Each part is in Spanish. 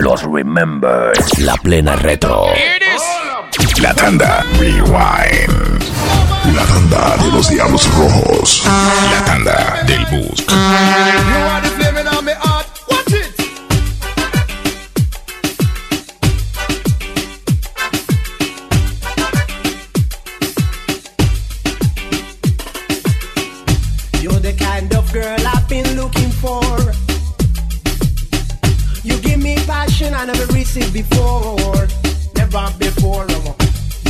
Los Remember. La plena retro. La tanda. Rewind. La tanda de los Diablos Rojos. La tanda del Bus. I never received before. Never before.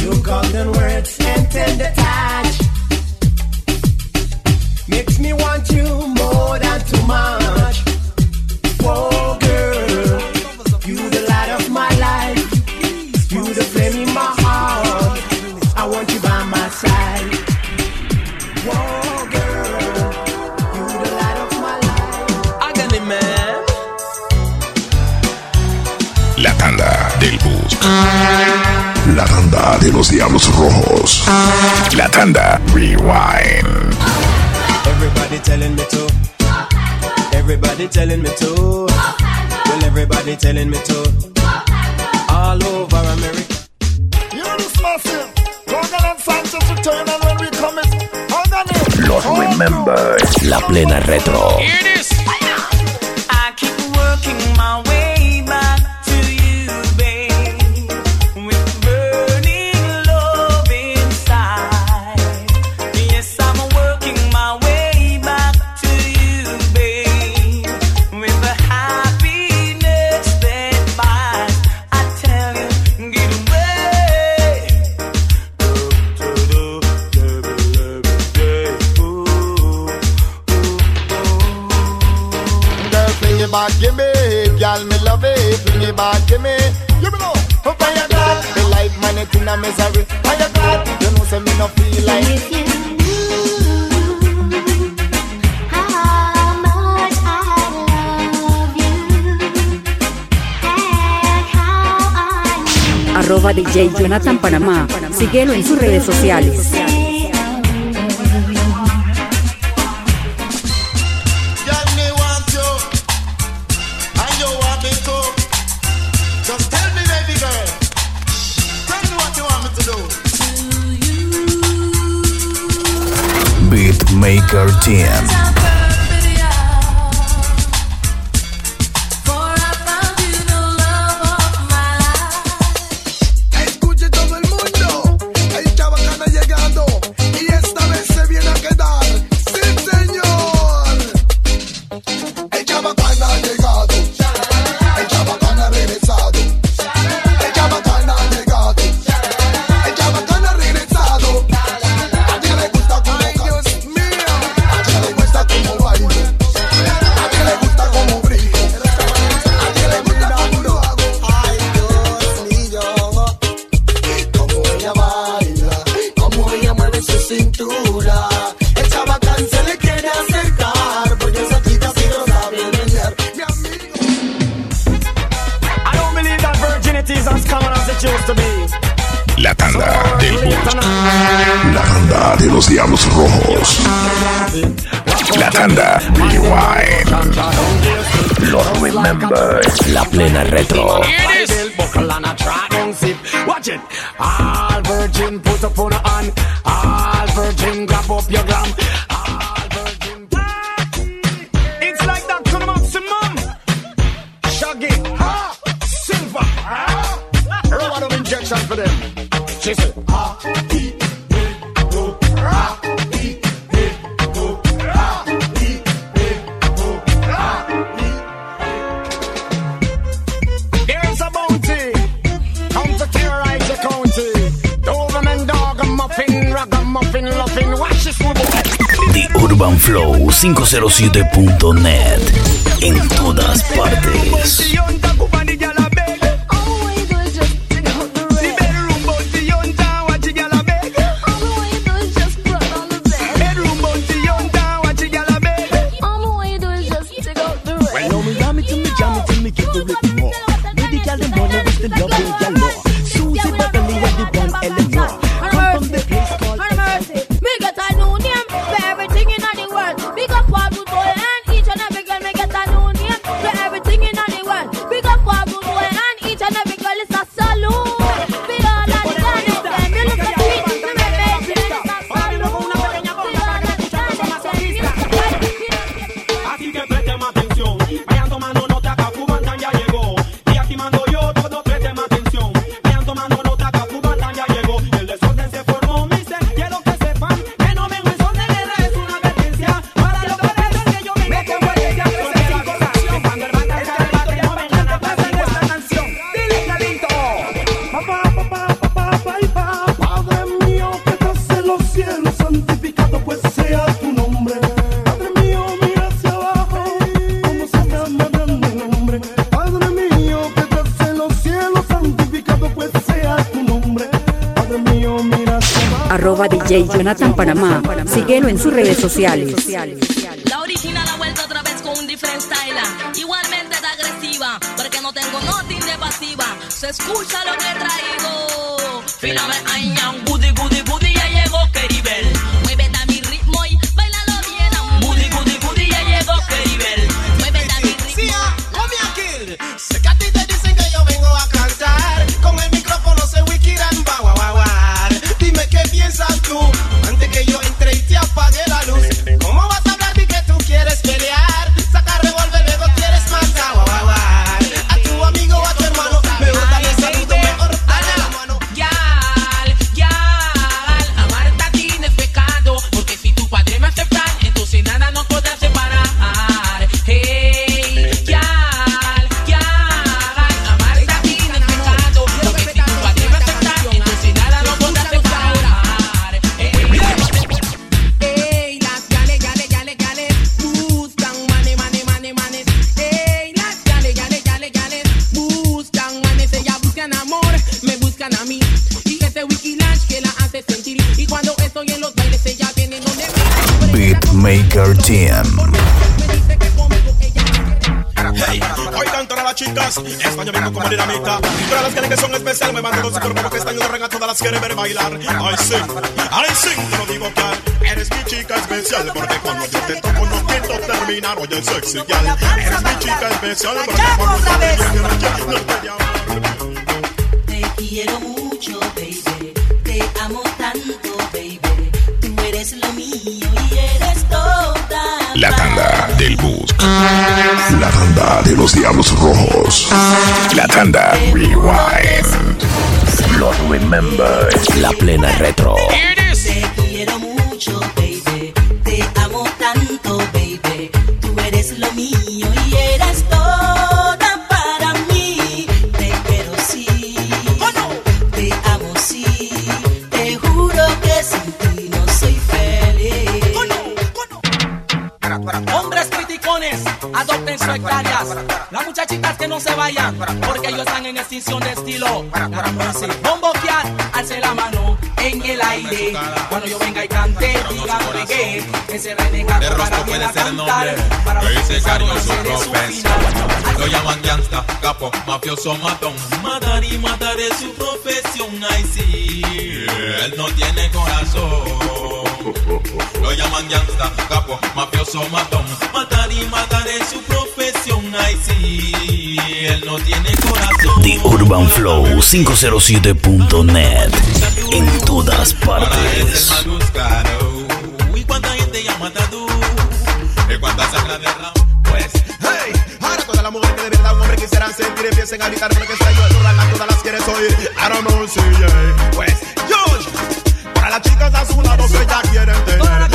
Your golden words and tender touch makes me want you more than tomorrow. La tanda de los Diablos Rojos. La tanda Rewind. Everybody telling me to. Everybody telling me to. Well, everybody telling me to. All over America. You Los Remember. La plena retro. Jonathan Panamá. Síguelo en sus redes sociales. Beatmaker Team. Retro. Watch it. All virgin put up on a hand. All virgin grab up your glam. All virgin. It's like that to the maximum. Shaggy. Ha. Silver. Ha. of injection for them. Chisel. 507.net. En todas partes. the DJ Jonathan Panamá. Síguelo en sus redes sociales. La original ha vuelto otra vez con un different style. Igualmente de agresiva, porque no tengo nothing de pasiva. Se escucha lo que traigo. Fíjame, I am Ese Wiki Lash que la los Hey, oigan todas las chicas, España vengo como dinamita. Las que, son especial me mandan este las quieren ver bailar. Ay sí, lo digo eres mi chica especial porque cuando yo te toco no quiero terminar. Oye sexy eres mi chica especial yo La tanda del bus. La tanda de los diablos rojos. La tanda Rewind. Los Remember. La plena retro. yo soy matón. Matar y matar es su profesión, ay sí. Él no tiene corazón. Lo llaman gangsta, capo, mafioso, matón. Matar y matar es su profesión, ay sí. Él no tiene corazón. The Urban Flow 507.net. En todas partes. Uy, cuánta gente ya matado. Y cuánta sangre derrama. Pues, hey, ahora toda la mujer se quiere piensen a gritar porque sé yo todas las todas las quieres oír. I don't know, sí, yeah. Pues, George, para las chicas a su lado, ellas quieren tener.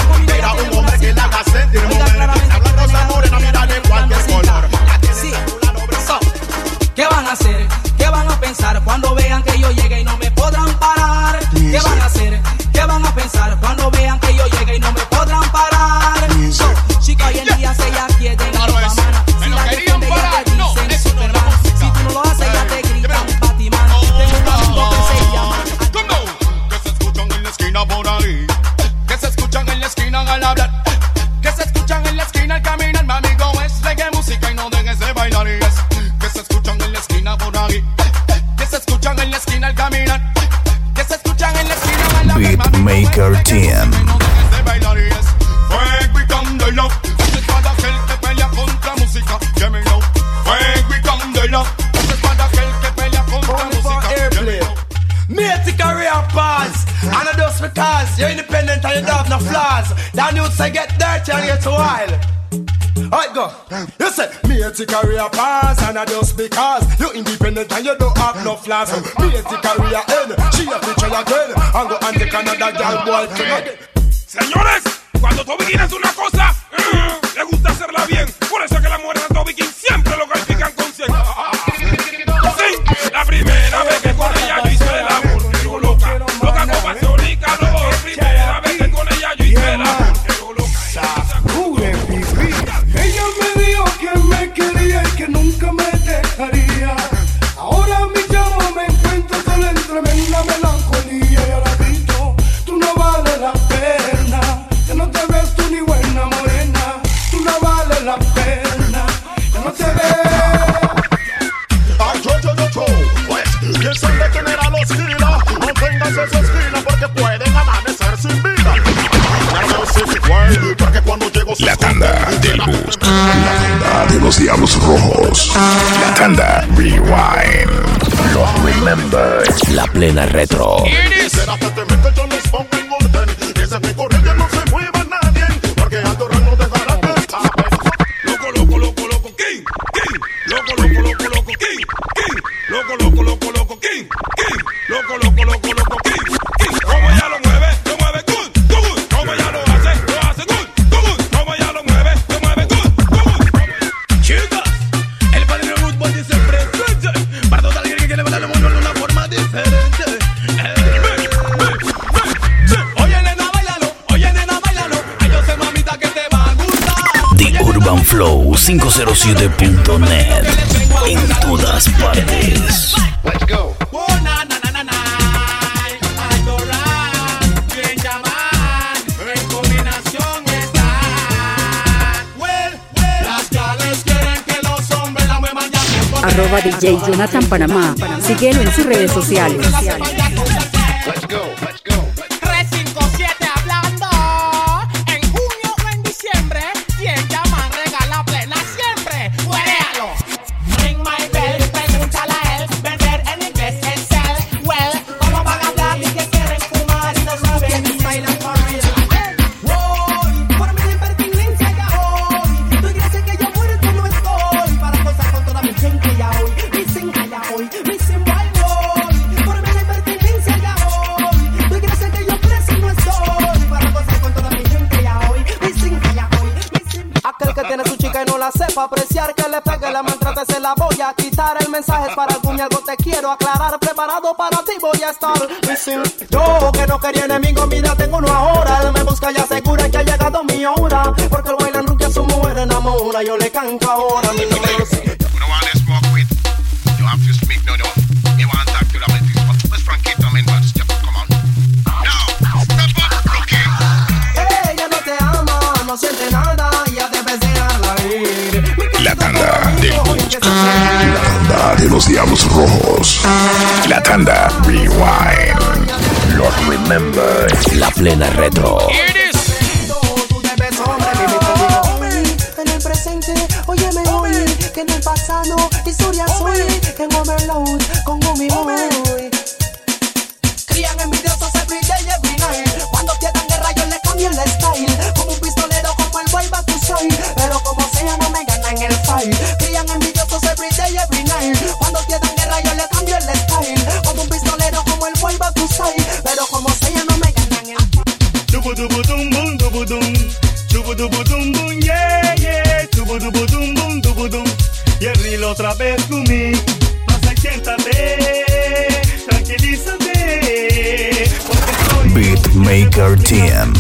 go. You say, me a career pass, and I just because you independent and you don't have no flaws. Me a career end, she a future again, and go and take another girl boy again. Señores, cuando Toby es una cosa, eh, le gusta hacerla bien. Por eso es que la mujer de Toby siempre lo los Diablos Rojos. La tanda Rewind. Los Remember. La plena retro. 507.net. En todas partes. Arroba DJ Jonathan Panamá. Síguelo en sus redes sociales. La tanda de los Diablos Rojos. La tanda Rewind. Los Remember. La plena retro. Chubudum, chubudubudum, bum, yeah, yeah. Chubudubudum, bum, dubudum. Y el rilo otra vez conmigo. Pasa y siéntate, tranquilízate. Beatmaker Team.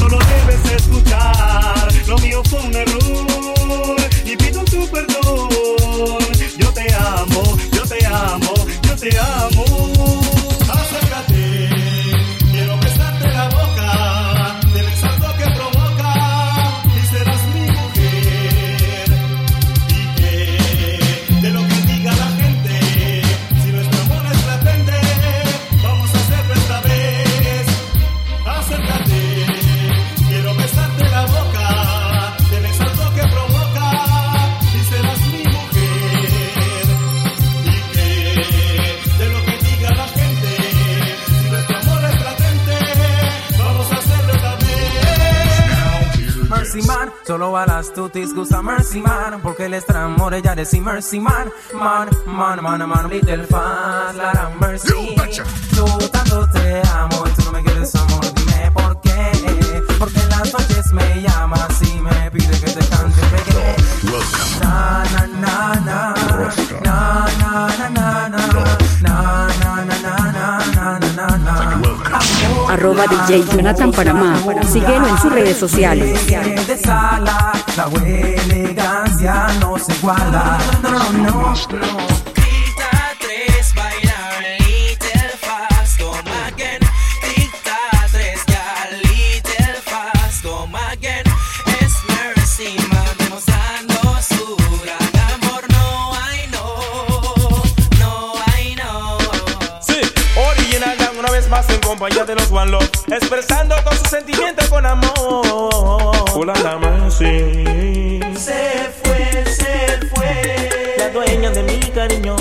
balas tutis gusta Mercy Man Porque el extra amor ella decía Mercy Man. Man, man, man, man, man little fan, Lara Mercy. Yo tanto te amo y tú no me quieres amor, dime por qué Porque en las noches me llamas y me pide que te cante reggae Na, na, na, na Na, na, na, na. arroba DJ Jonathan Panamá. Síguelo en sus redes sociales. La elegancia no se. No, no, no. De los One Love, expresando con sus sentimientos con amor. Hola, la mercy. Se fue, se fue. La dueña de mi cariño.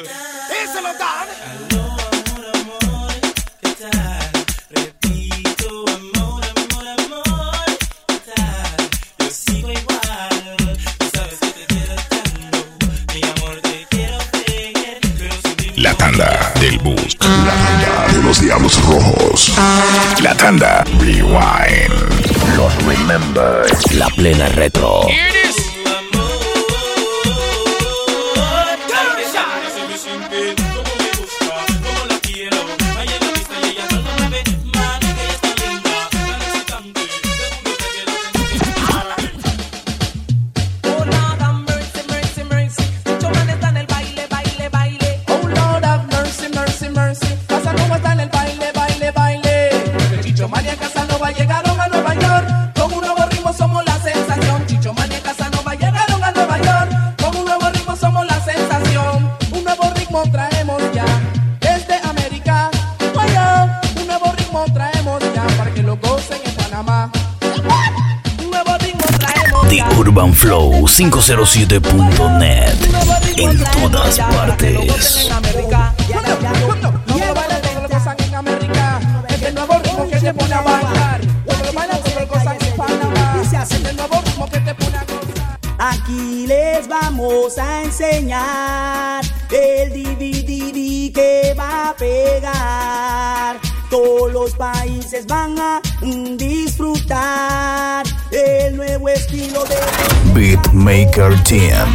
Amor. Díselo, Dan. Repito, amor, amor, amor. ¿Qué tal? Yo sigo igual. Tú sabes que te quiero tanto. Mi amor, te quiero ver. Pero sin La tanda del bus. La tanda de los diablos rojos. La tanda Rewind. Los Remembers. La plena retro. Flow507.net en todas partes. Aquí les vamos a enseñar el DVD que va a pegar. Todos los países van a disfrutar el nuevo estilo de Beatmaker Team.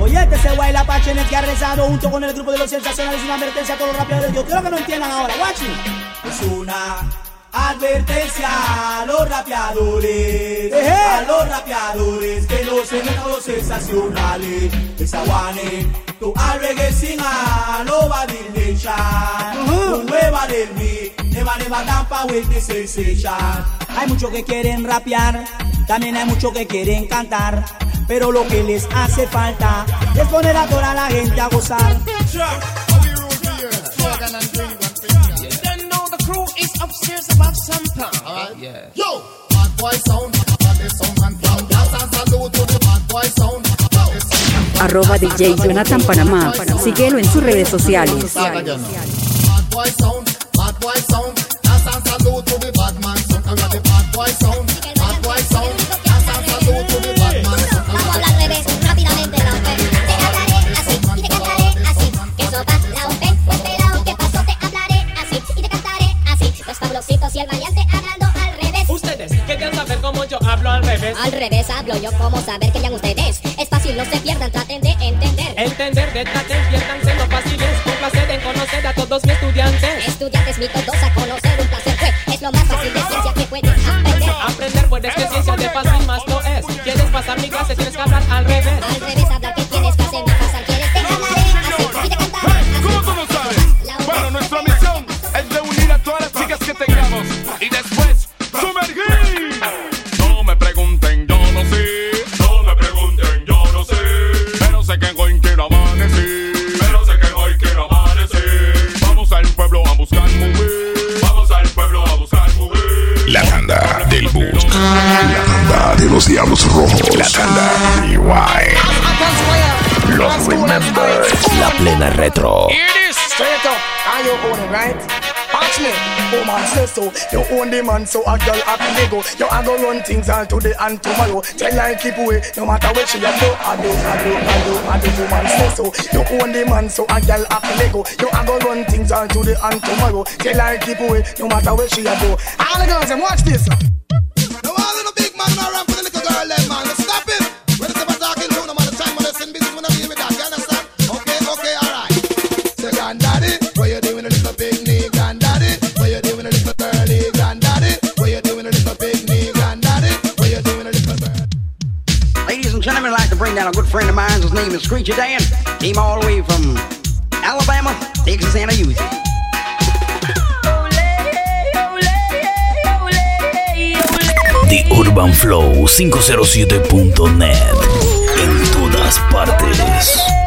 Oye, este se baila Pachenet que ha rezado junto con el grupo de los sensacionales una advertencia a todos los rapeadores. Yo quiero que no entiendan ahora, guachi. Es una advertencia a los rapeadores, a los rapeadores que no se metan los sensacionales. Esa guane, tu alregue sin a lo va de Un nueva del beat, neva neva tampa with the sensation. Hay muchos que quieren rapear, también hay muchos que quieren cantar. Pero lo que les hace falta es poner a toda la gente a gozar. Yo, bad boy sound, bad sound and sound. Dance and salute to the bad boy sound. Arroba DJ Jonathan Panamá. Síguelo en sus redes sociales. Bad boy sound, bad boy sound. Dance and salute to the bad man. We are the bad boy sound, bad boy sound. Dance and salute to the bad man sound. Vamos a hablar al revés, rápidamente la OP. Te hablaré así y te cantaré así. Que sopa la OP, pues pelao, ¿qué pasó? Te hablaré así y te cantaré así. Los fabulosos y el variante hablando al revés. Ustedes quieren saber cómo yo hablo al revés. Al revés hablo yo, ¿cómo saber que ya ustedes? Estudiantes, mi todos right? Watch me, oh man say so. You own the man, so a girl happy they go. You a go run things all today and tomorrow. Tell her keep away, no matter what she a do. I do, I do, I do, I do. Woman say so. You own the man, so a girl happy they go. You a go run things all today and tomorrow. Tell her keep away, no matter what she a do. All the girls, them watch this. Now all of the big man run for the little girl, them man. got a good friend of mine. His name is Screechy Dan. Came all the way from Alabama, Texas, and Utah. The Urban Flow 507.net en todas partes.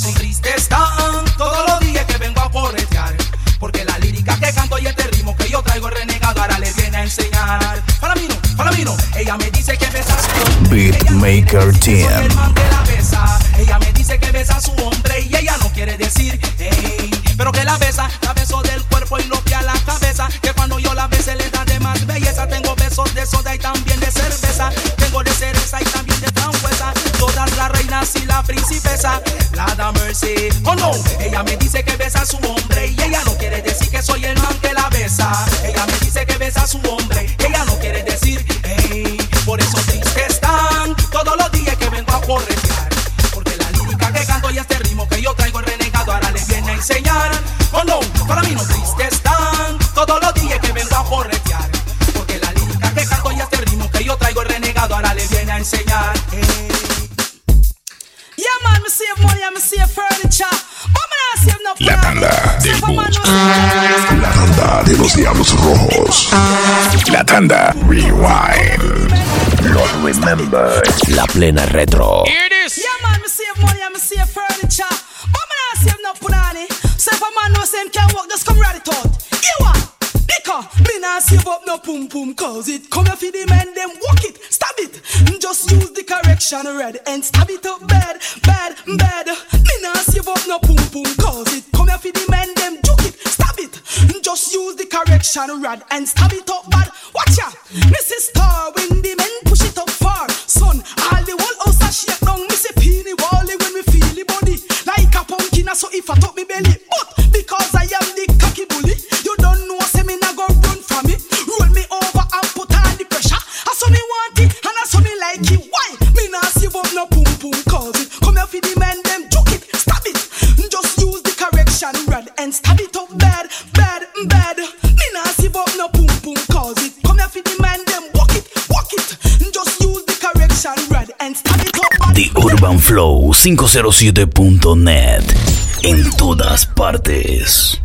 triste. triste están todos los días que vengo a corretear. Porque la lírica que canto y este ritmo que yo traigo renegado ahora le viene a enseñar. Para mí no, para mí no. Ella me dice que me Beatmaker Team. su Diablos Rojos. La tanda Rewind. Not remember. La plena retro. Here it is. Yeah, man, me save money, me save furniture. But me not save no punani. So if a man no same can walk, just come right out. You are. Liquor. Me not save up no pum pum, cause it come for the men, them walk it, stab it. Just use the correction red and stab it up bad, bad, bad. Injection rod and stab it up bad. Watch ya, Mrs. Star urbanflow507.net. En todas partes.